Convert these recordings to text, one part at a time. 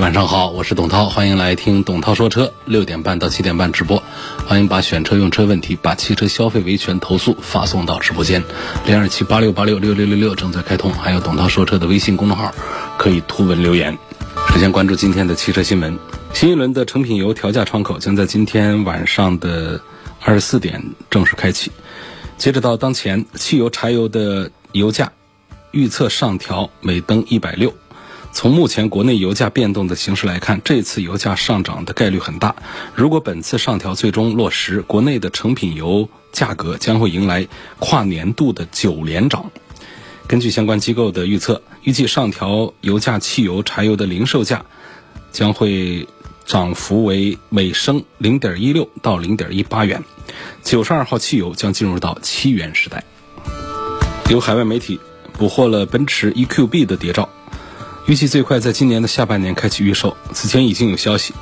晚上好，我是董涛，欢迎来听董涛说车，六点半到七点半直播，欢迎把选车用车问题、把汽车消费维权投诉发送到直播间，零二七八六八六六六六六正在开通，还有董涛说车的微信公众号可以图文留言。首先关注今天的汽车新闻，新一轮的成品油调价窗口将在今天晚上的二十四点正式开启，截止到当前，汽油、柴油的油价预测上调每吨一百六。从目前国内油价变动的形势来看，这次油价上涨的概率很大。如果本次上调最终落实，国内的成品油价格将会迎来跨年度的九连涨。根据相关机构的预测，预计上调油价，汽油、柴油的零售价将会涨幅为每升零点一六到零点一八元。九十二号汽油将进入到七元时代。有海外媒体捕获了奔驰 EQB 的谍照。预计最快在今年的下半年开启预售。此前已经有消息，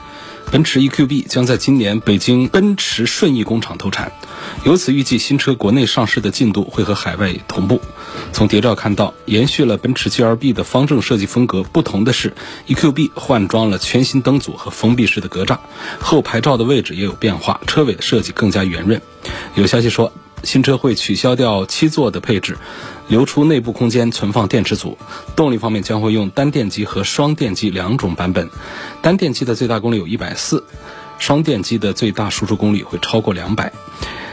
奔驰 EQB 将在今年北京奔驰顺义工厂投产，由此预计新车国内上市的进度会和海外同步。从谍照看到，延续了奔驰 GLB 的方正设计风格，不同的是，EQB 换装了全新灯组和封闭式的格栅，后排罩的位置也有变化，车尾的设计更加圆润。有消息说。新车会取消掉七座的配置，留出内部空间存放电池组。动力方面将会用单电机和双电机两种版本，单电机的最大功率有一百四，双电机的最大输出功率会超过两百。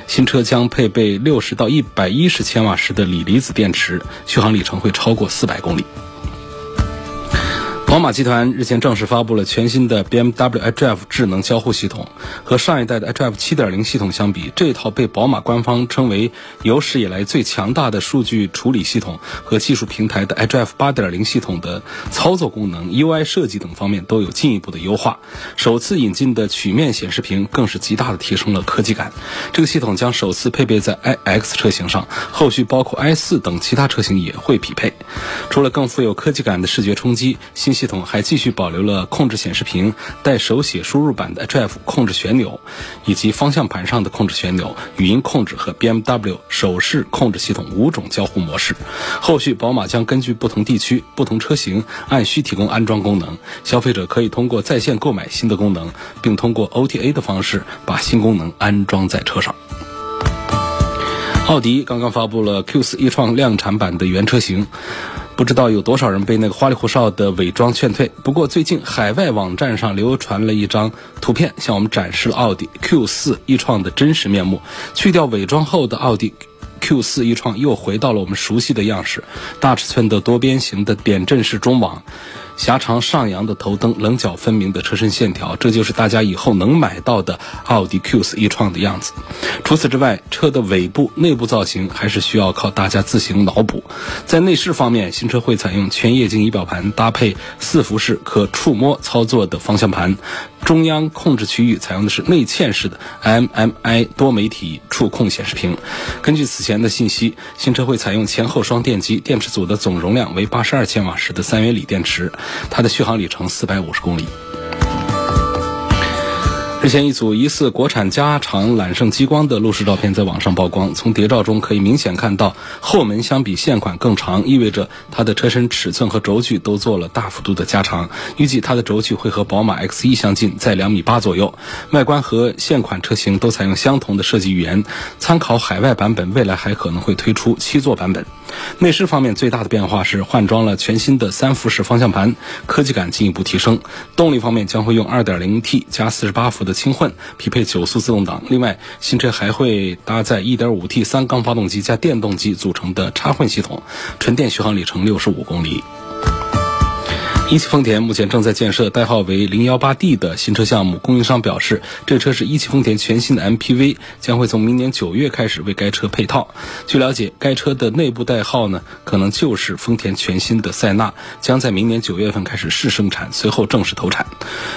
新车将配备六十到一百一十千瓦时的锂离子电池，续航里程会超过四百公里。宝马集团日前正式发布了全新的 BMW iDrive 智能交互系统。和上一代的 iDrive 7.0系统相比，这套被宝马官方称为有史以来最强大的数据处理系统和技术平台的 iDrive 8.0系统的操作功能、UI 设计等方面都有进一步的优化。首次引进的曲面显示屏更是极大的提升了科技感。这个系统将首次配备在 iX 车型上，后续包括 i4 等其他车型也会匹配。除了更富有科技感的视觉冲击，新系系统还继续保留了控制显示屏、带手写输入版的 iDrive 控制旋钮，以及方向盘上的控制旋钮、语音控制和 BMW 手势控制系统五种交互模式。后续宝马将根据不同地区、不同车型按需提供安装功能，消费者可以通过在线购买新的功能，并通过 OTA 的方式把新功能安装在车上。奥迪刚刚发布了 Q4 e 创量产版的原车型。不知道有多少人被那个花里胡哨的伪装劝退。不过最近海外网站上流传了一张图片，向我们展示了奥迪 Q4 e 创的真实面目。去掉伪装后的奥迪 Q4 e 创又回到了我们熟悉的样式：大尺寸的多边形的点阵式中网。狭长上扬的头灯，棱角分明的车身线条，这就是大家以后能买到的奥迪 Q4 e 创的样子。除此之外，车的尾部、内部造型还是需要靠大家自行脑补。在内饰方面，新车会采用全液晶仪表盘，搭配四辐式可触摸操作的方向盘。中央控制区域采用的是内嵌式的 MMI 多媒体触控显示屏。根据此前的信息，新车会采用前后双电机，电池组的总容量为八十二千瓦时的三元锂电池，它的续航里程四百五十公里。日前，一组疑似国产加长揽胜激光的路试照片在网上曝光。从谍照中可以明显看到，后门相比现款更长，意味着它的车身尺寸和轴距都做了大幅度的加长。预计它的轴距会和宝马 X1 相近，在两米八左右。外观和现款车型都采用相同的设计语言。参考海外版本，未来还可能会推出七座版本。内饰方面最大的变化是换装了全新的三辐式方向盘，科技感进一步提升。动力方面将会用 2.0T 加48伏的轻混，匹配九速自动挡。另外，新车还会搭载 1.5T 三缸发动机加电动机组成的插混系统，纯电续航里程65公里。一汽丰田目前正在建设代号为零幺八 D 的新车项目，供应商表示，这车是一汽丰田全新的 MPV，将会从明年九月开始为该车配套。据了解，该车的内部代号呢，可能就是丰田全新的塞纳，将在明年九月份开始试生产，随后正式投产。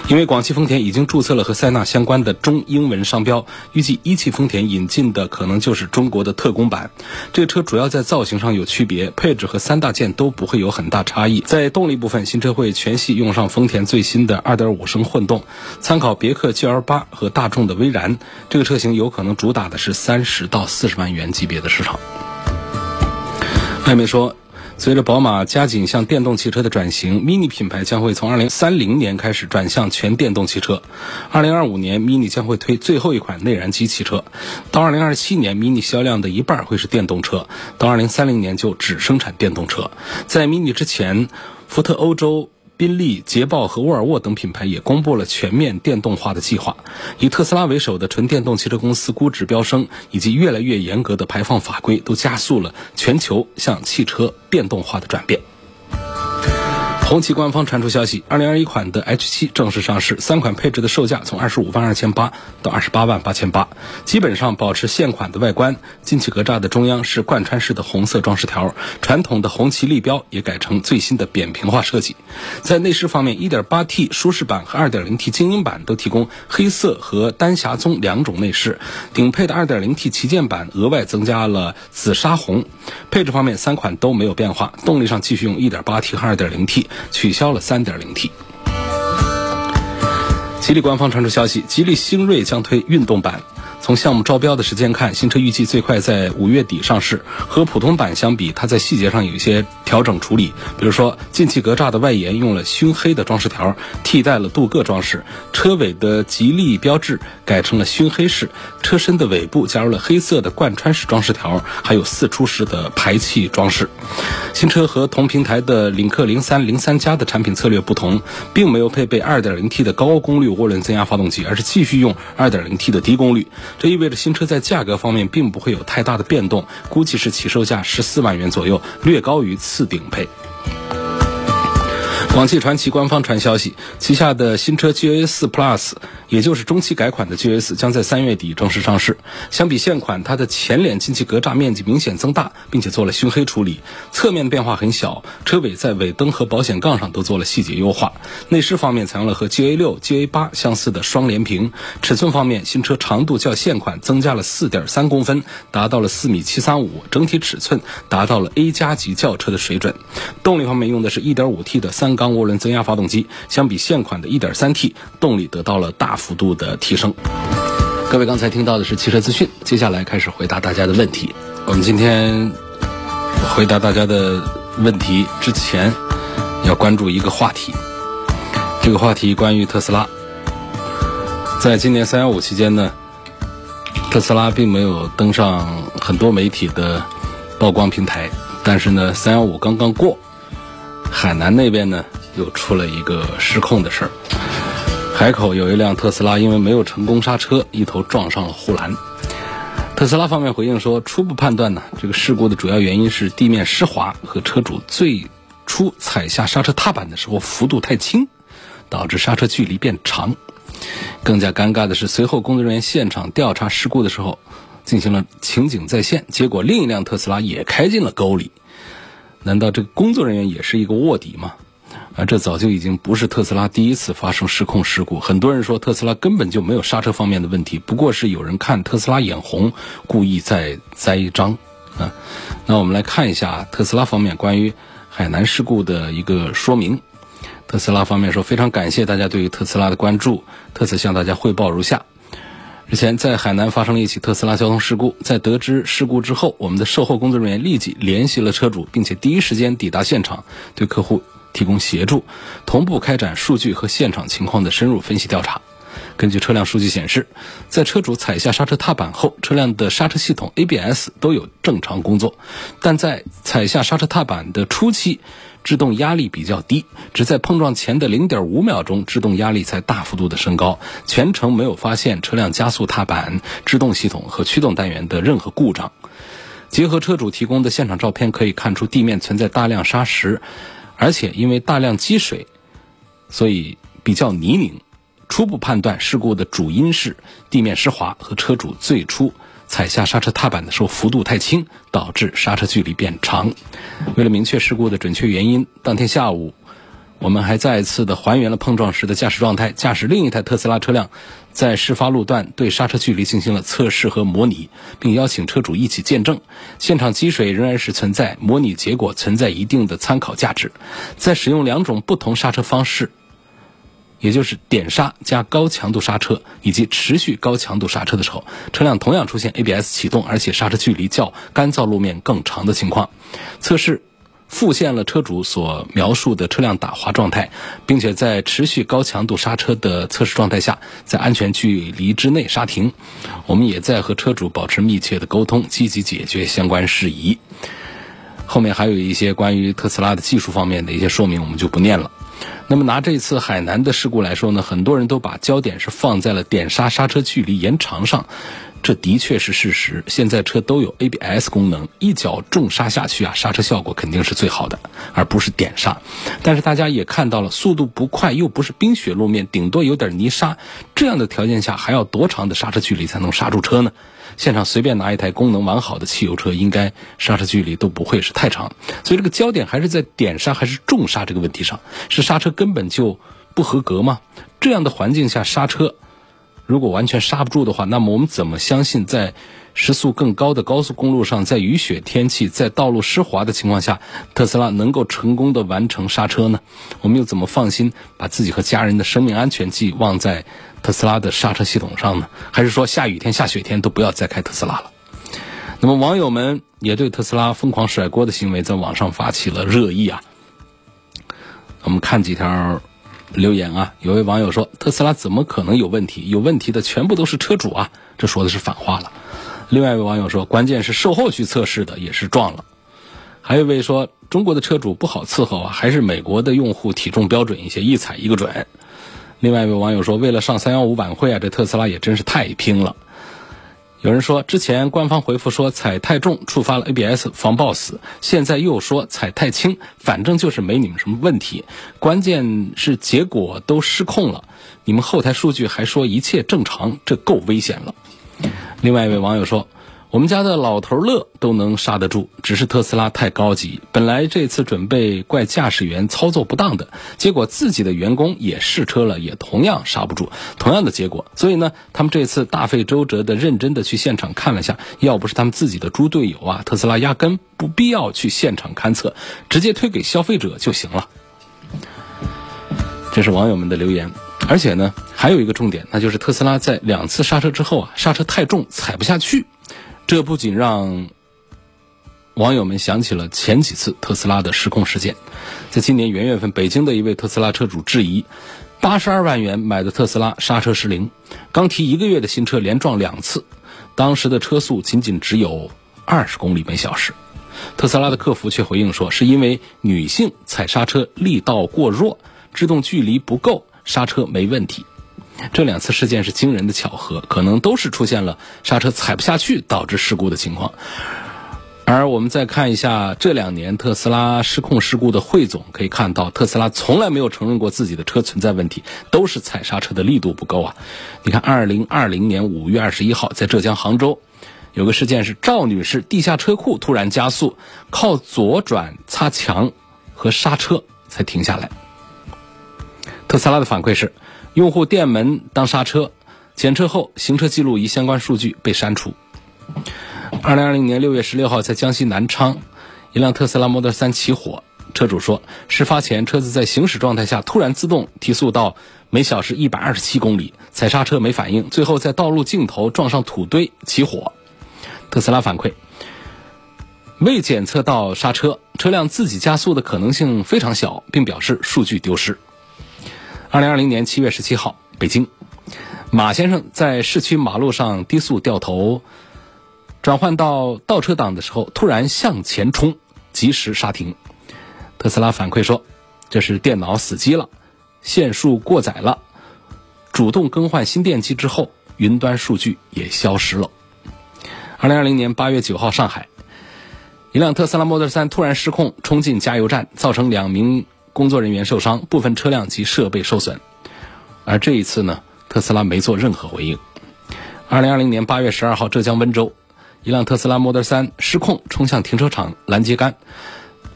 因为广汽丰田已经注册了和塞纳相关的中英文商标，预计一汽丰田引进的可能就是中国的特供版。这车主要在造型上有区别，配置和三大件都不会有很大差异。在动力部分，新车。会全系用上丰田最新的2.5升混动，参考别克 GL8 和大众的威然，这个车型有可能主打的是三十到四十万元级别的市场。外媒说，随着宝马加紧向电动汽车的转型，MINI 品牌将会从2030年开始转向全电动汽车。2025年，MINI 将会推最后一款内燃机汽车，到2027年，MINI 销量的一半会是电动车，到2030年就只生产电动车。在 MINI 之前。福特欧洲、宾利、捷豹和沃尔沃等品牌也公布了全面电动化的计划。以特斯拉为首的纯电动汽车公司估值飙升，以及越来越严格的排放法规，都加速了全球向汽车电动化的转变。红旗官方传出消息，二零二一款的 H 七正式上市，三款配置的售价从二十五万二千八到二十八万八千八，基本上保持现款的外观。进气格栅的中央是贯穿式的红色装饰条，传统的红旗立标也改成最新的扁平化设计。在内饰方面，一点八 T 舒适版和二点零 T 精英版都提供黑色和丹霞棕两种内饰，顶配的二点零 T 旗舰版额外增加了紫砂红。配置方面，三款都没有变化，动力上继续用一点八 T 和二点零 T。取消了 3.0T。吉利官方传出消息，吉利星瑞将推运动版。从项目招标的时间看，新车预计最快在五月底上市。和普通版相比，它在细节上有一些调整处理，比如说进气格栅的外沿用了熏黑的装饰条，替代了镀铬装饰；车尾的吉利标志改成了熏黑式；车身的尾部加入了黑色的贯穿式装饰条，还有四出式的排气装饰。新车和同平台的领克零三、零三加的产品策略不同，并没有配备 2.0T 的高功率涡轮增压发动机，而是继续用 2.0T 的低功率。这意味着新车在价格方面并不会有太大的变动，估计是起售价十四万元左右，略高于次顶配。广汽传祺官方传消息，旗下的新车 GA4 Plus。也就是中期改款的 GS 将在三月底正式上市。相比现款，它的前脸进气格栅面积明显增大，并且做了熏黑处理。侧面变化很小，车尾在尾灯和保险杠上都做了细节优化。内饰方面采用了和 GA6、GA8 相似的双联屏。尺寸方面，新车长度较现款增加了4.3公分，达到了4米735，整体尺寸达到了 A 加级轿车的水准。动力方面用的是一点五 T 的三缸涡轮增压发动机，相比现款的一点三 T，动力得到了大。幅度的提升。各位刚才听到的是汽车资讯，接下来开始回答大家的问题。我们今天回答大家的问题之前，要关注一个话题。这个话题关于特斯拉。在今年三幺五期间呢，特斯拉并没有登上很多媒体的曝光平台，但是呢，三幺五刚刚过，海南那边呢又出了一个失控的事儿。海口有一辆特斯拉，因为没有成功刹车，一头撞上了护栏。特斯拉方面回应说，初步判断呢，这个事故的主要原因是地面湿滑和车主最初踩下刹车踏板的时候幅度太轻，导致刹车距离变长。更加尴尬的是，随后工作人员现场调查事故的时候，进行了情景再现，结果另一辆特斯拉也开进了沟里。难道这个工作人员也是一个卧底吗？啊，这早就已经不是特斯拉第一次发生失控事故。很多人说特斯拉根本就没有刹车方面的问题，不过是有人看特斯拉眼红，故意在栽赃。啊，那我们来看一下特斯拉方面关于海南事故的一个说明。特斯拉方面说，非常感谢大家对于特斯拉的关注，特此向大家汇报如下：日前在海南发生了一起特斯拉交通事故，在得知事故之后，我们的售后工作人员立即联系了车主，并且第一时间抵达现场，对客户。提供协助，同步开展数据和现场情况的深入分析调查。根据车辆数据显示，在车主踩下刹车踏板后，车辆的刹车系统 ABS 都有正常工作，但在踩下刹车踏板的初期，制动压力比较低，只在碰撞前的0.5秒钟，制动压力才大幅度的升高，全程没有发现车辆加速踏板、制动系统和驱动单元的任何故障。结合车主提供的现场照片，可以看出地面存在大量砂石。而且因为大量积水，所以比较泥泞。初步判断事故的主因是地面湿滑和车主最初踩下刹车踏板的时候幅度太轻，导致刹车距离变长。为了明确事故的准确原因，当天下午。我们还再次的还原了碰撞时的驾驶状态，驾驶另一台特斯拉车辆，在事发路段对刹车距离进行了测试和模拟，并邀请车主一起见证。现场积水仍然是存在，模拟结果存在一定的参考价值。在使用两种不同刹车方式，也就是点刹加高强度刹车以及持续高强度刹车的时候，车辆同样出现 ABS 启动，而且刹车距离较干燥路面更长的情况。测试。复现了车主所描述的车辆打滑状态，并且在持续高强度刹车的测试状态下，在安全距离之内刹停。我们也在和车主保持密切的沟通，积极解决相关事宜。后面还有一些关于特斯拉的技术方面的一些说明，我们就不念了。那么拿这次海南的事故来说呢，很多人都把焦点是放在了点刹刹车距离延长上。这的确是事实。现在车都有 ABS 功能，一脚重刹下去啊，刹车效果肯定是最好的，而不是点刹。但是大家也看到了，速度不快，又不是冰雪路面，顶多有点泥沙，这样的条件下，还要多长的刹车距离才能刹住车呢？现场随便拿一台功能完好的汽油车，应该刹车距离都不会是太长。所以这个焦点还是在点刹还是重刹这个问题上。是刹车根本就不合格吗？这样的环境下刹车？如果完全刹不住的话，那么我们怎么相信在时速更高的高速公路上，在雨雪天气、在道路湿滑的情况下，特斯拉能够成功的完成刹车呢？我们又怎么放心把自己和家人的生命安全寄望在特斯拉的刹车系统上呢？还是说下雨天、下雪天都不要再开特斯拉了？那么网友们也对特斯拉疯狂甩锅的行为在网上发起了热议啊。我们看几条。留言啊，有位网友说：“特斯拉怎么可能有问题？有问题的全部都是车主啊！”这说的是反话了。另外一位网友说：“关键是售后去测试的也是撞了。”还有一位说：“中国的车主不好伺候啊，还是美国的用户体重标准一些，一踩一个准。”另外一位网友说：“为了上三幺五晚会啊，这特斯拉也真是太拼了。”有人说，之前官方回复说踩太重触发了 ABS 防抱死，现在又说踩太轻，反正就是没你们什么问题，关键是结果都失控了。你们后台数据还说一切正常，这够危险了。另外一位网友说。我们家的老头乐都能刹得住，只是特斯拉太高级。本来这次准备怪驾驶员操作不当的，结果自己的员工也试车了，也同样刹不住，同样的结果。所以呢，他们这次大费周折的认真的去现场看了下，要不是他们自己的猪队友啊，特斯拉压根不必要去现场勘测，直接推给消费者就行了。这是网友们的留言，而且呢，还有一个重点，那就是特斯拉在两次刹车之后啊，刹车太重，踩不下去。这不仅让网友们想起了前几次特斯拉的失控事件。在今年元月份，北京的一位特斯拉车主质疑：八十二万元买的特斯拉刹车失灵，刚提一个月的新车连撞两次，当时的车速仅仅只有二十公里每小时。特斯拉的客服却回应说，是因为女性踩刹车力道过弱，制动距离不够，刹车没问题。这两次事件是惊人的巧合，可能都是出现了刹车踩不下去导致事故的情况。而我们再看一下这两年特斯拉失控事故的汇总，可以看到特斯拉从来没有承认过自己的车存在问题，都是踩刹车的力度不够啊。你看，二零二零年五月二十一号，在浙江杭州，有个事件是赵女士地下车库突然加速，靠左转擦墙和刹车才停下来。特斯拉的反馈是。用户电门当刹车，检测后行车记录仪相关数据被删除。二零二零年六月十六号，在江西南昌，一辆特斯拉 Model 3起火。车主说，事发前车子在行驶状态下突然自动提速到每小时一百二十七公里，踩刹车没反应，最后在道路尽头撞上土堆起火。特斯拉反馈，未检测到刹车，车辆自己加速的可能性非常小，并表示数据丢失。二零二零年七月十七号，北京，马先生在市区马路上低速掉头，转换到倒车档的时候，突然向前冲，及时刹停。特斯拉反馈说，这是电脑死机了，线数过载了。主动更换新电机之后，云端数据也消失了。二零二零年八月九号，上海，一辆特斯拉 Model 3突然失控，冲进加油站，造成两名。工作人员受伤，部分车辆及设备受损。而这一次呢，特斯拉没做任何回应。二零二零年八月十二号，浙江温州，一辆特斯拉 Model 3失控冲向停车场拦截杆，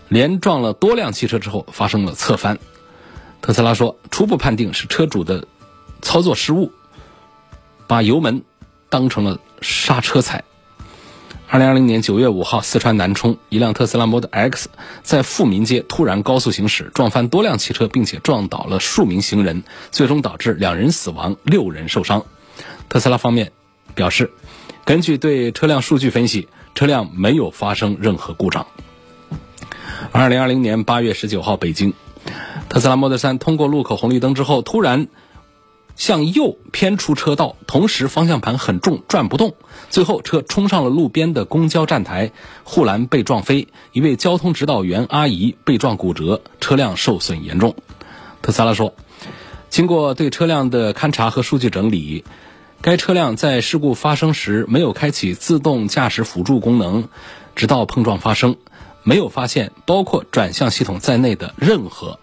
连撞了多辆汽车之后发生了侧翻。特斯拉说，初步判定是车主的操作失误，把油门当成了刹车踩。二零二零年九月五号，四川南充一辆特斯拉 Model X 在富民街突然高速行驶，撞翻多辆汽车，并且撞倒了数名行人，最终导致两人死亡、六人受伤。特斯拉方面表示，根据对车辆数据分析，车辆没有发生任何故障。二零二零年八月十九号，北京，特斯拉 Model 3通过路口红绿灯之后，突然。向右偏出车道，同时方向盘很重，转不动。最后，车冲上了路边的公交站台，护栏被撞飞，一位交通指导员阿姨被撞骨折，车辆受损严重。特斯拉说，经过对车辆的勘查和数据整理，该车辆在事故发生时没有开启自动驾驶辅助功能，直到碰撞发生，没有发现包括转向系统在内的任何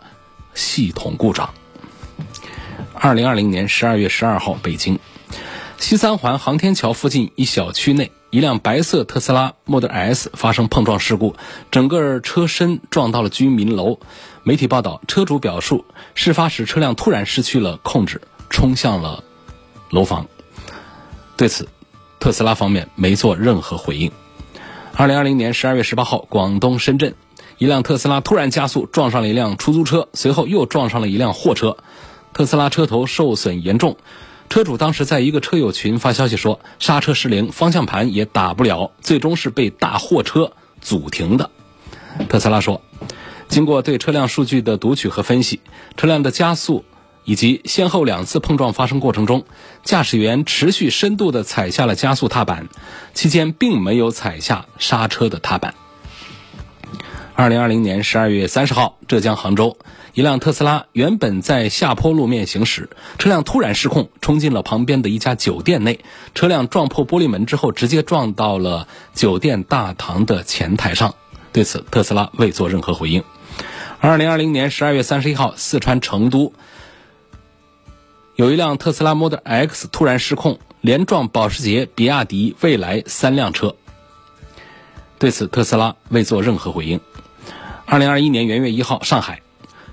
系统故障。二零二零年十二月十二号，北京西三环航天桥附近一小区内，一辆白色特斯拉 Model S 发生碰撞事故，整个车身撞到了居民楼。媒体报道，车主表述，事发时车辆突然失去了控制，冲向了楼房。对此，特斯拉方面没做任何回应。二零二零年十二月十八号，广东深圳，一辆特斯拉突然加速撞上了一辆出租车，随后又撞上了一辆货车。特斯拉车头受损严重，车主当时在一个车友群发消息说刹车失灵，方向盘也打不了，最终是被大货车阻停的。特斯拉说，经过对车辆数据的读取和分析，车辆的加速以及先后两次碰撞发生过程中，驾驶员持续深度的踩下了加速踏板，期间并没有踩下刹车的踏板。二零二零年十二月三十号，浙江杭州。一辆特斯拉原本在下坡路面行驶，车辆突然失控，冲进了旁边的一家酒店内。车辆撞破玻璃门之后，直接撞到了酒店大堂的前台上。对此，特斯拉未做任何回应。二零二零年十二月三十一号，四川成都有一辆特斯拉 Model X 突然失控，连撞保时捷、比亚迪、蔚来三辆车。对此，特斯拉未做任何回应。二零二一年元月一号，上海。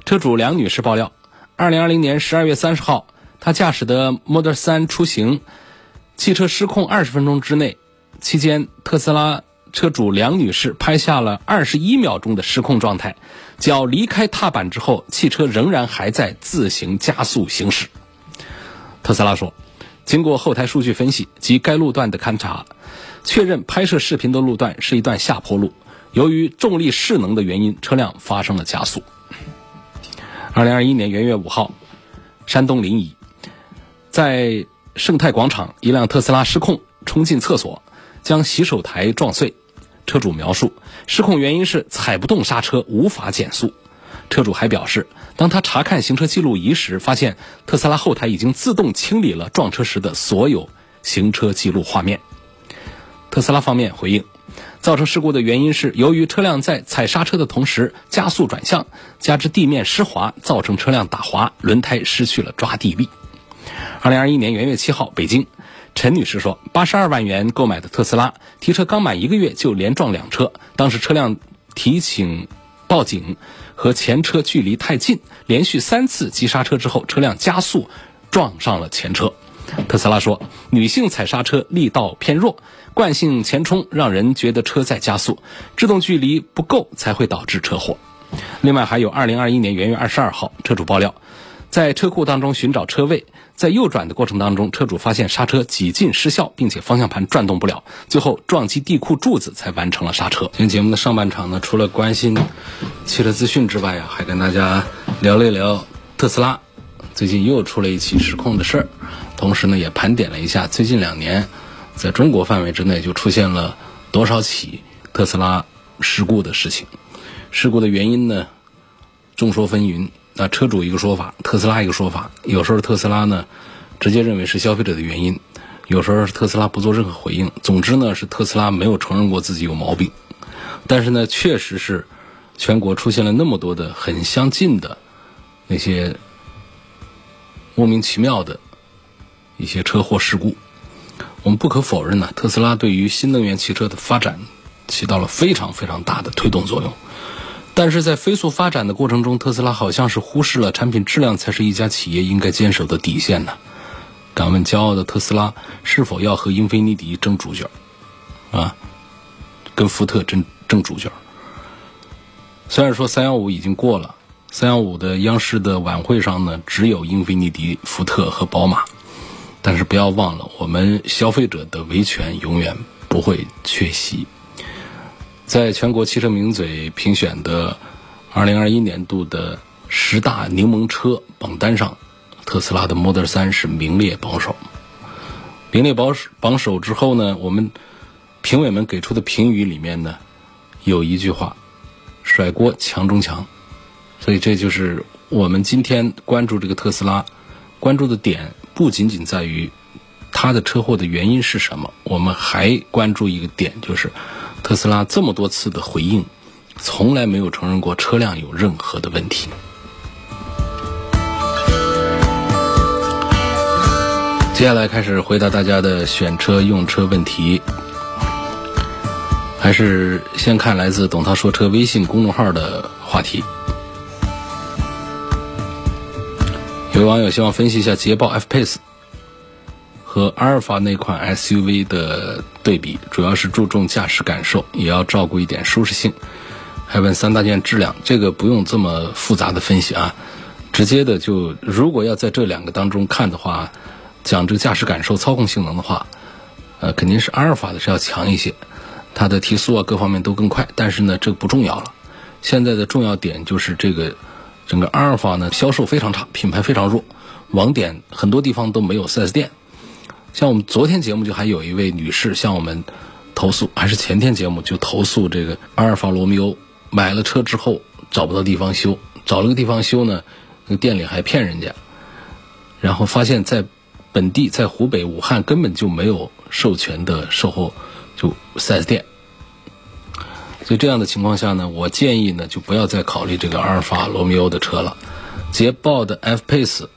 车主梁女士爆料，二零二零年十二月三十号，她驾驶的 Model 3出行，汽车失控二十分钟之内，期间特斯拉车主梁女士拍下了二十一秒钟的失控状态，脚离开踏板之后，汽车仍然还在自行加速行驶。特斯拉说，经过后台数据分析及该路段的勘查，确认拍摄视频的路段是一段下坡路，由于重力势能的原因，车辆发生了加速。二零二一年元月五号，山东临沂，在盛泰广场，一辆特斯拉失控冲进厕所，将洗手台撞碎。车主描述，失控原因是踩不动刹车，无法减速。车主还表示，当他查看行车记录仪时，发现特斯拉后台已经自动清理了撞车时的所有行车记录画面。特斯拉方面回应。造成事故的原因是由于车辆在踩刹车的同时加速转向，加之地面湿滑，造成车辆打滑，轮胎失去了抓地力。二零二一年元月七号，北京，陈女士说，八十二万元购买的特斯拉，提车刚满一个月就连撞两车，当时车辆提醒报警和前车距离太近，连续三次急刹车之后，车辆加速撞上了前车。特斯拉说，女性踩刹车力道偏弱。惯性前冲让人觉得车在加速，制动距离不够才会导致车祸。另外还有，二零二一年元月二十二号，车主爆料，在车库当中寻找车位，在右转的过程当中，车主发现刹车几近失效，并且方向盘转动不了，最后撞击地库柱子才完成了刹车。今天节目的上半场呢，除了关心汽车资讯之外啊，还跟大家聊了一聊特斯拉最近又出了一起失控的事儿，同时呢，也盘点了一下最近两年。在中国范围之内，就出现了多少起特斯拉事故的事情？事故的原因呢，众说纷纭。那车主一个说法，特斯拉一个说法。有时候特斯拉呢，直接认为是消费者的原因；有时候特斯拉不做任何回应。总之呢，是特斯拉没有承认过自己有毛病。但是呢，确实是全国出现了那么多的很相近的那些莫名其妙的一些车祸事故。我们不可否认呢，特斯拉对于新能源汽车的发展起到了非常非常大的推动作用。但是在飞速发展的过程中，特斯拉好像是忽视了产品质量才是一家企业应该坚守的底线呢。敢问骄傲的特斯拉是否要和英菲尼迪争主角？啊，跟福特争争主角？虽然说三幺五已经过了，三幺五的央视的晚会上呢，只有英菲尼迪、福特和宝马。但是不要忘了，我们消费者的维权永远不会缺席。在全国汽车名嘴评选的2021年度的十大柠檬车榜单上，特斯拉的 Model 3是名列榜首。名列榜首榜首之后呢，我们评委们给出的评语里面呢，有一句话：甩锅强中强。所以这就是我们今天关注这个特斯拉关注的点。不仅仅在于它的车祸的原因是什么，我们还关注一个点，就是特斯拉这么多次的回应，从来没有承认过车辆有任何的问题。接下来开始回答大家的选车用车问题，还是先看来自“董涛说车”微信公众号的话题。有网友希望分析一下捷豹 F-Pace 和阿尔法那款 SUV 的对比，主要是注重驾驶感受，也要照顾一点舒适性。还问三大件质量，这个不用这么复杂的分析啊，直接的就如果要在这两个当中看的话，讲这个驾驶感受、操控性能的话，呃，肯定是阿尔法的是要强一些，它的提速啊各方面都更快。但是呢，这个不重要了，现在的重要点就是这个。整个阿尔法呢销售非常差，品牌非常弱，网点很多地方都没有 4S 店。像我们昨天节目就还有一位女士向我们投诉，还是前天节目就投诉这个阿尔法罗密欧买了车之后找不到地方修，找了个地方修呢，那个店里还骗人家，然后发现在本地在湖北武汉根本就没有授权的售后就 4S 店。所以这样的情况下呢，我建议呢就不要再考虑这个阿尔法罗密欧的车了。捷豹的 F-Pace，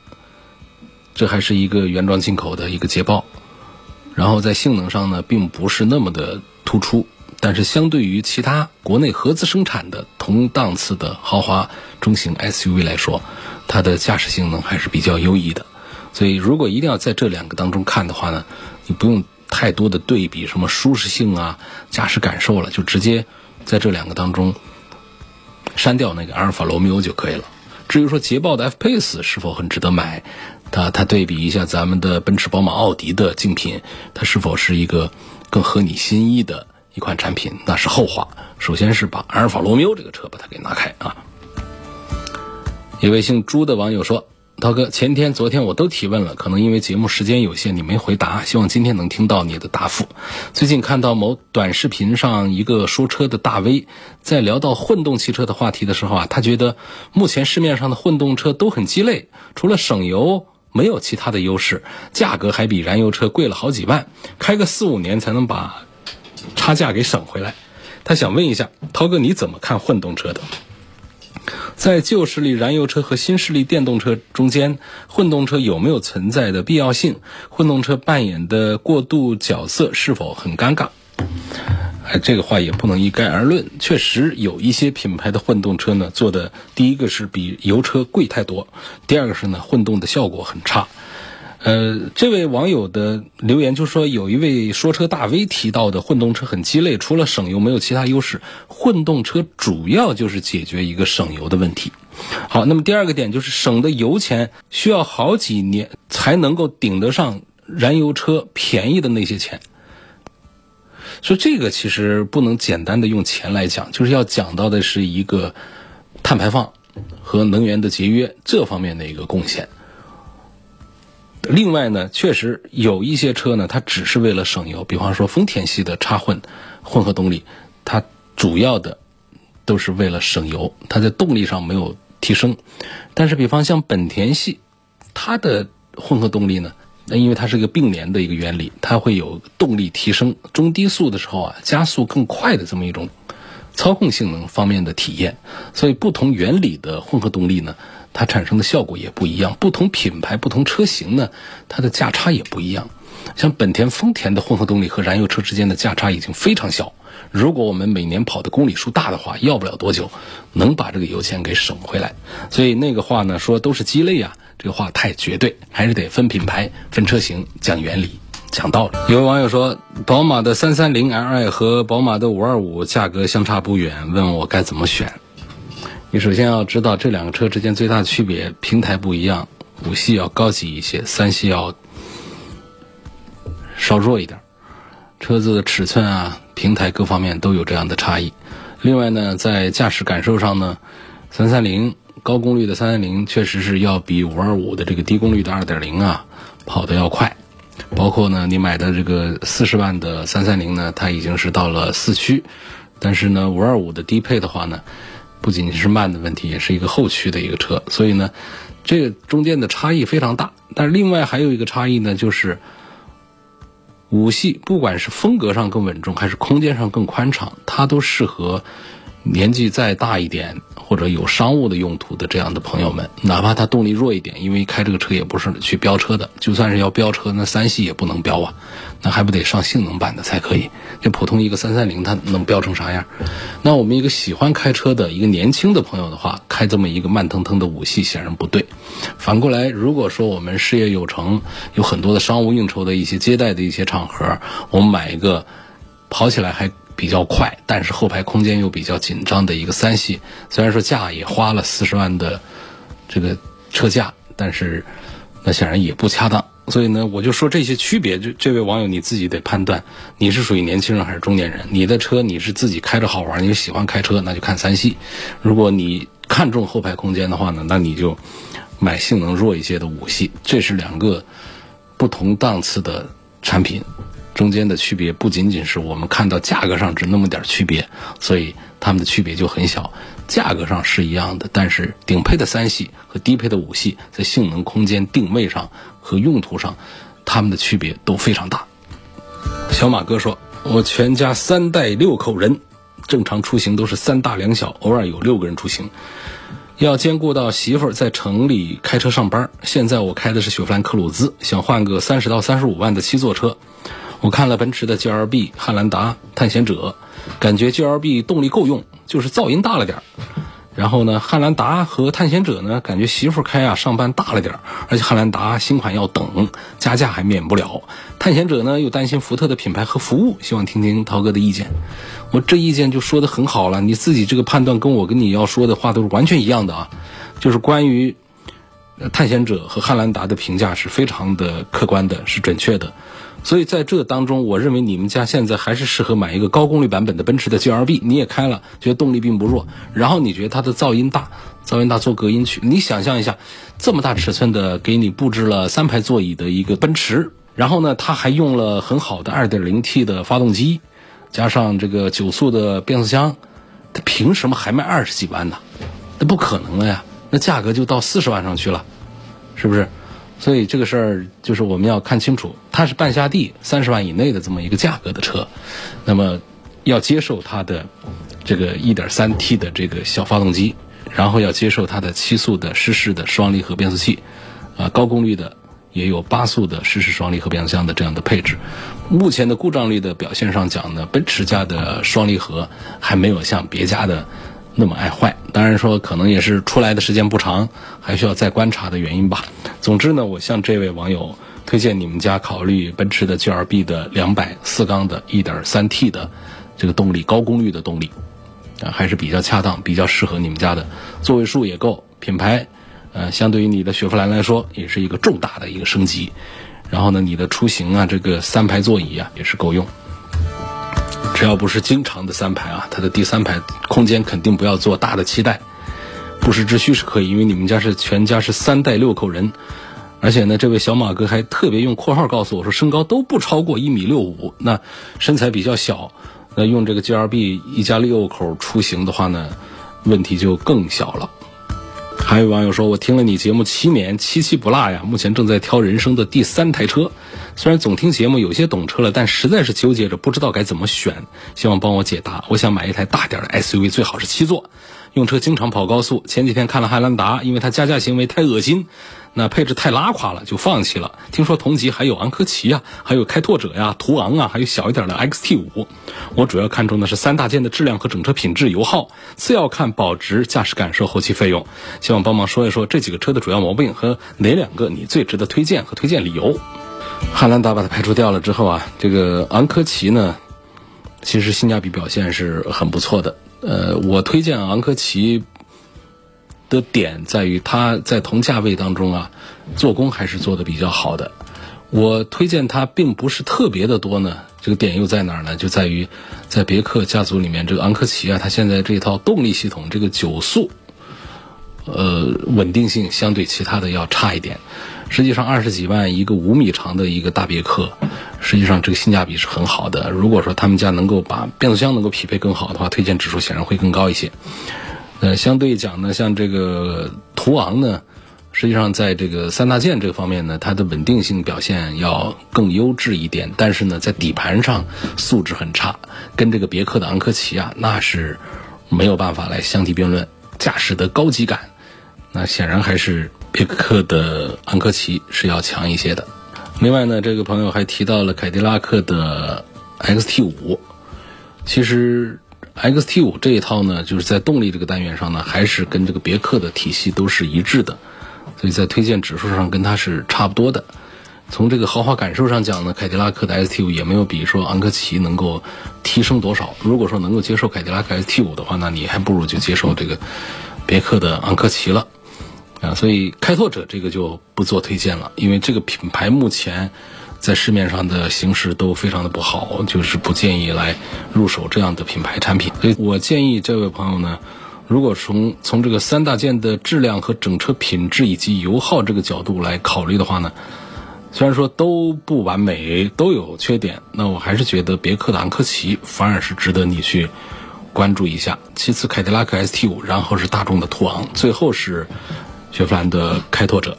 这还是一个原装进口的一个捷豹，然后在性能上呢并不是那么的突出，但是相对于其他国内合资生产的同档次的豪华中型 SUV 来说，它的驾驶性能还是比较优异的。所以如果一定要在这两个当中看的话呢，你不用太多的对比什么舒适性啊、驾驶感受了，就直接。在这两个当中，删掉那个阿尔法罗密欧就可以了。至于说捷豹的 F-Pace 是否很值得买，它它对比一下咱们的奔驰、宝马、奥迪的竞品，它是否是一个更合你心意的一款产品，那是后话。首先是把阿尔法罗密欧这个车把它给拿开啊。一位姓朱的网友说。涛哥，前天、昨天我都提问了，可能因为节目时间有限，你没回答。希望今天能听到你的答复。最近看到某短视频上一个说车的大 V，在聊到混动汽车的话题的时候啊，他觉得目前市面上的混动车都很鸡肋，除了省油没有其他的优势，价格还比燃油车贵了好几万，开个四五年才能把差价给省回来。他想问一下，涛哥你怎么看混动车的？在旧势力燃油车和新势力电动车中间，混动车有没有存在的必要性？混动车扮演的过渡角色是否很尴尬？哎，这个话也不能一概而论。确实有一些品牌的混动车呢，做的第一个是比油车贵太多，第二个是呢，混动的效果很差。呃，这位网友的留言就说，有一位说车大 V 提到的混动车很鸡肋，除了省油没有其他优势。混动车主要就是解决一个省油的问题。好，那么第二个点就是省的油钱需要好几年才能够顶得上燃油车便宜的那些钱。所以这个其实不能简单的用钱来讲，就是要讲到的是一个碳排放和能源的节约这方面的一个贡献。另外呢，确实有一些车呢，它只是为了省油，比方说丰田系的插混混合动力，它主要的都是为了省油，它在动力上没有提升。但是，比方像本田系，它的混合动力呢，因为它是一个并联的一个原理，它会有动力提升，中低速的时候啊，加速更快的这么一种操控性能方面的体验。所以不同原理的混合动力呢，它产生的效果也不一样。不同品牌、不同车型呢，它的价差也不一样。像本田、丰田的混合动力和燃油车之间的价差已经非常小。如果我们每年跑的公里数大的话，要不了多久能把这个油钱给省回来。所以那个话呢，说都是鸡肋啊，这个话太绝对，还是得分品牌、分车型，讲原理、讲道理。有位网友说，宝马的三三零 Li 和宝马的五二五价格相差不远，问我该怎么选。你首先要知道这两个车之间最大的区别，平台不一样，五系要高级一些，三系要稍弱一点。车子的尺寸啊、平台各方面都有这样的差异。另外呢，在驾驶感受上呢，三三零高功率的三三零确实是要比五二五的这个低功率的二点零啊跑得要快。包括呢，你买的这个四十万的三三零呢，它已经是到了四驱，但是呢，五二五的低配的话呢，不仅仅是慢的问题，也是一个后驱的一个车。所以呢，这个中间的差异非常大。但是另外还有一个差异呢，就是。五系不管是风格上更稳重，还是空间上更宽敞，它都适合年纪再大一点或者有商务的用途的这样的朋友们。哪怕它动力弱一点，因为开这个车也不是去飙车的，就算是要飙车，那三系也不能飙啊，那还不得上性能版的才可以。就普通一个三三零，它能飙成啥样？那我们一个喜欢开车的一个年轻的朋友的话，开这么一个慢腾腾的五系显然不对。反过来，如果说我们事业有成，有很多的商务应酬的一些接待的一些场合，我们买一个跑起来还比较快，但是后排空间又比较紧张的一个三系，虽然说价也花了四十万的这个车价，但是那显然也不恰当。所以呢，我就说这些区别，就这位网友你自己得判断，你是属于年轻人还是中年人？你的车你是自己开着好玩，你喜欢开车，那就看三系；如果你看重后排空间的话呢，那你就。买性能弱一些的五系，这是两个不同档次的产品，中间的区别不仅仅是我们看到价格上只那么点区别，所以它们的区别就很小。价格上是一样的，但是顶配的三系和低配的五系在性能、空间、定位上和用途上，它们的区别都非常大。小马哥说：“我全家三代六口人，正常出行都是三大两小，偶尔有六个人出行。”要兼顾到媳妇儿在城里开车上班。现在我开的是雪佛兰科鲁兹，想换个三十到三十五万的七座车。我看了奔驰的 GLB、汉兰达、探险者，感觉 GLB 动力够用，就是噪音大了点儿。然后呢，汉兰达和探险者呢，感觉媳妇开啊上班大了点儿，而且汉兰达新款要等，加价还免不了。探险者呢又担心福特的品牌和服务，希望听听涛哥的意见。我这意见就说的很好了，你自己这个判断跟我跟你要说的话都是完全一样的啊，就是关于探险者和汉兰达的评价是非常的客观的，是准确的。所以在这当中，我认为你们家现在还是适合买一个高功率版本的奔驰的 GLB，你也开了，觉得动力并不弱，然后你觉得它的噪音大，噪音大做隔音去，你想象一下，这么大尺寸的给你布置了三排座椅的一个奔驰，然后呢，它还用了很好的 2.0T 的发动机，加上这个九速的变速箱，它凭什么还卖二十几万呢？那不可能了呀，那价格就到四十万上去了，是不是？所以这个事儿就是我们要看清楚，它是半下地三十万以内的这么一个价格的车，那么要接受它的这个一点三 T 的这个小发动机，然后要接受它的七速的湿式的双离合变速器，啊，高功率的也有八速的湿式双离合变速箱的这样的配置。目前的故障率的表现上讲呢，奔驰家的双离合还没有像别家的。那么爱坏，当然说可能也是出来的时间不长，还需要再观察的原因吧。总之呢，我向这位网友推荐你们家考虑奔驰的 GLB 的两百四缸的 1.3T 的这个动力高功率的动力啊，还是比较恰当，比较适合你们家的座位数也够，品牌呃，相对于你的雪佛兰来说也是一个重大的一个升级。然后呢，你的出行啊，这个三排座椅啊也是够用。只要不是经常的三排啊，它的第三排空间肯定不要做大的期待，不时之需是可以，因为你们家是全家是三代六口人，而且呢，这位小马哥还特别用括号告诉我说，身高都不超过一米六五，那身材比较小，那用这个 G R B 一家六口出行的话呢，问题就更小了。还有网友说，我听了你节目七年，七七不落呀。目前正在挑人生的第三台车，虽然总听节目有些懂车了，但实在是纠结着不知道该怎么选，希望帮我解答。我想买一台大点的 SUV，最好是七座。用车经常跑高速，前几天看了汉兰达，因为它加价行为太恶心，那配置太拉垮了，就放弃了。听说同级还有昂科旗啊，还有开拓者呀、途昂啊，还有小一点的 XT 五。我主要看重的是三大件的质量和整车品质、油耗，次要看保值、驾驶感受、后期费用。希望帮忙说一说这几个车的主要毛病和哪两个你最值得推荐和推荐理由。汉兰达把它排除掉了之后啊，这个昂科旗呢，其实性价比表现是很不错的。呃，我推荐昂科旗的点在于它在同价位当中啊，做工还是做的比较好的。我推荐它并不是特别的多呢，这个点又在哪儿呢？就在于在别克家族里面，这个昂科旗啊，它现在这套动力系统，这个九速，呃，稳定性相对其他的要差一点。实际上二十几万一个五米长的一个大别克，实际上这个性价比是很好的。如果说他们家能够把变速箱能够匹配更好的话，推荐指数显然会更高一些。呃，相对讲呢，像这个途昂呢。实际上，在这个三大件这方面呢，它的稳定性表现要更优质一点。但是呢，在底盘上素质很差，跟这个别克的昂科旗啊，那是没有办法来相提并论。驾驶的高级感，那显然还是别克的昂科旗是要强一些的。另外呢，这个朋友还提到了凯迪拉克的 XT 五。其实 XT 五这一套呢，就是在动力这个单元上呢，还是跟这个别克的体系都是一致的。所以在推荐指数上跟它是差不多的。从这个豪华感受上讲呢，凯迪拉克的 ST 五也没有比说昂科旗能够提升多少。如果说能够接受凯迪拉克 ST 五的话，那你还不如就接受这个别克的昂科旗了啊。所以开拓者这个就不做推荐了，因为这个品牌目前在市面上的形势都非常的不好，就是不建议来入手这样的品牌产品。所以我建议这位朋友呢。如果从从这个三大件的质量和整车品质以及油耗这个角度来考虑的话呢，虽然说都不完美，都有缺点，那我还是觉得别克的昂科旗反而是值得你去关注一下。其次，凯迪拉克 ST 五，然后是大众的途昂，最后是雪佛兰的开拓者。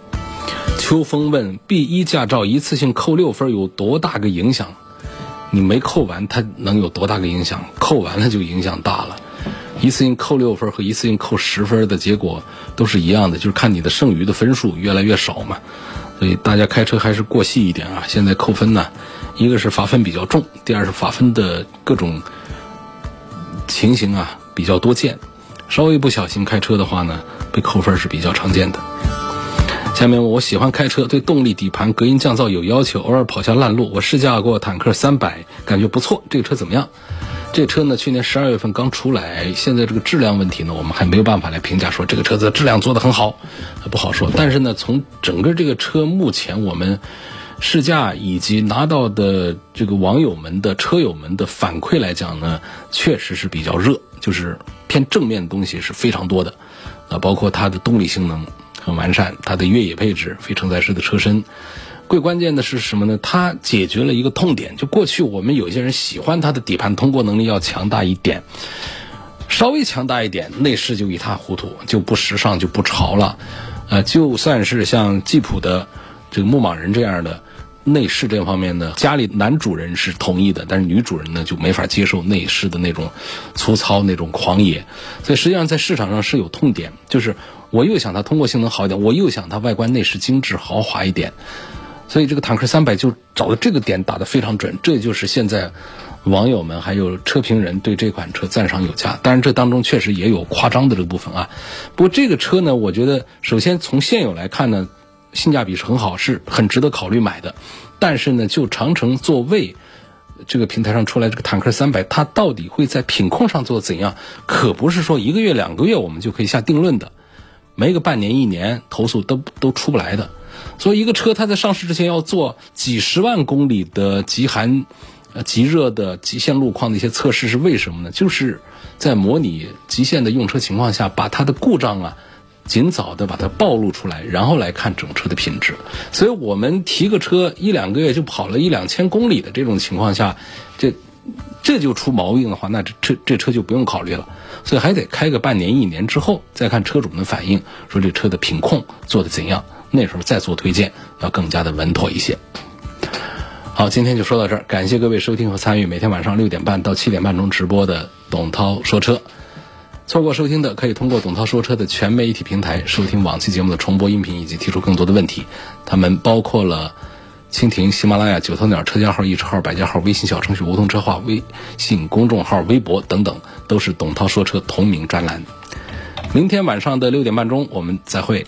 秋风问：B 一驾照一次性扣六分有多大个影响？你没扣完，它能有多大个影响？扣完了就影响大了。一次性扣六分和一次性扣十分的结果都是一样的，就是看你的剩余的分数越来越少嘛。所以大家开车还是过细一点啊。现在扣分呢，一个是罚分比较重，第二是罚分的各种情形啊比较多见。稍微不小心开车的话呢，被扣分是比较常见的。下面我喜欢开车，对动力、底盘、隔音、降噪有要求，偶尔跑下烂路。我试驾过坦克三百，感觉不错。这个车怎么样？这车呢，去年十二月份刚出来，现在这个质量问题呢，我们还没有办法来评价说这个车子质量做得很好，不好说。但是呢，从整个这个车目前我们试驾以及拿到的这个网友们的车友们的反馈来讲呢，确实是比较热，就是偏正面的东西是非常多的，啊，包括它的动力性能很完善，它的越野配置，非承载式的车身。最关键的是什么呢？它解决了一个痛点，就过去我们有些人喜欢它的底盘通过能力要强大一点，稍微强大一点，内饰就一塌糊涂，就不时尚，就不潮了。呃，就算是像吉普的这个牧马人这样的内饰这方面呢，家里男主人是同意的，但是女主人呢就没法接受内饰的那种粗糙、那种狂野。所以实际上在市场上是有痛点，就是我又想它通过性能好一点，我又想它外观内饰精致豪华一点。所以这个坦克三百就找的这个点打得非常准，这就是现在网友们还有车评人对这款车赞赏有加。当然，这当中确实也有夸张的这个部分啊。不过这个车呢，我觉得首先从现有来看呢，性价比是很好，是很值得考虑买的。但是呢，就长城座位这个平台上出来这个坦克三百，它到底会在品控上做怎样，可不是说一个月两个月我们就可以下定论的，没个半年一年投诉都都出不来的。所以，一个车它在上市之前要做几十万公里的极寒、极热的极限路况的一些测试，是为什么呢？就是在模拟极限的用车情况下，把它的故障啊，尽早的把它暴露出来，然后来看整车的品质。所以我们提个车一两个月就跑了一两千公里的这种情况下，这这就出毛病的话，那这车这车就不用考虑了。所以还得开个半年一年之后，再看车主们的反应，说这车的品控做的怎样，那时候再做推荐，要更加的稳妥一些。好，今天就说到这儿，感谢各位收听和参与每天晚上六点半到七点半钟直播的董涛说车。错过收听的，可以通过董涛说车的全媒体平台收听往期节目的重播音频，以及提出更多的问题。他们包括了蜻蜓、喜马拉雅、九头鸟车架号、易车号、百家号、微信小程序梧桐车话、微信公众号、微博等等，都是董涛说车同名专栏。明天晚上的六点半钟，我们再会。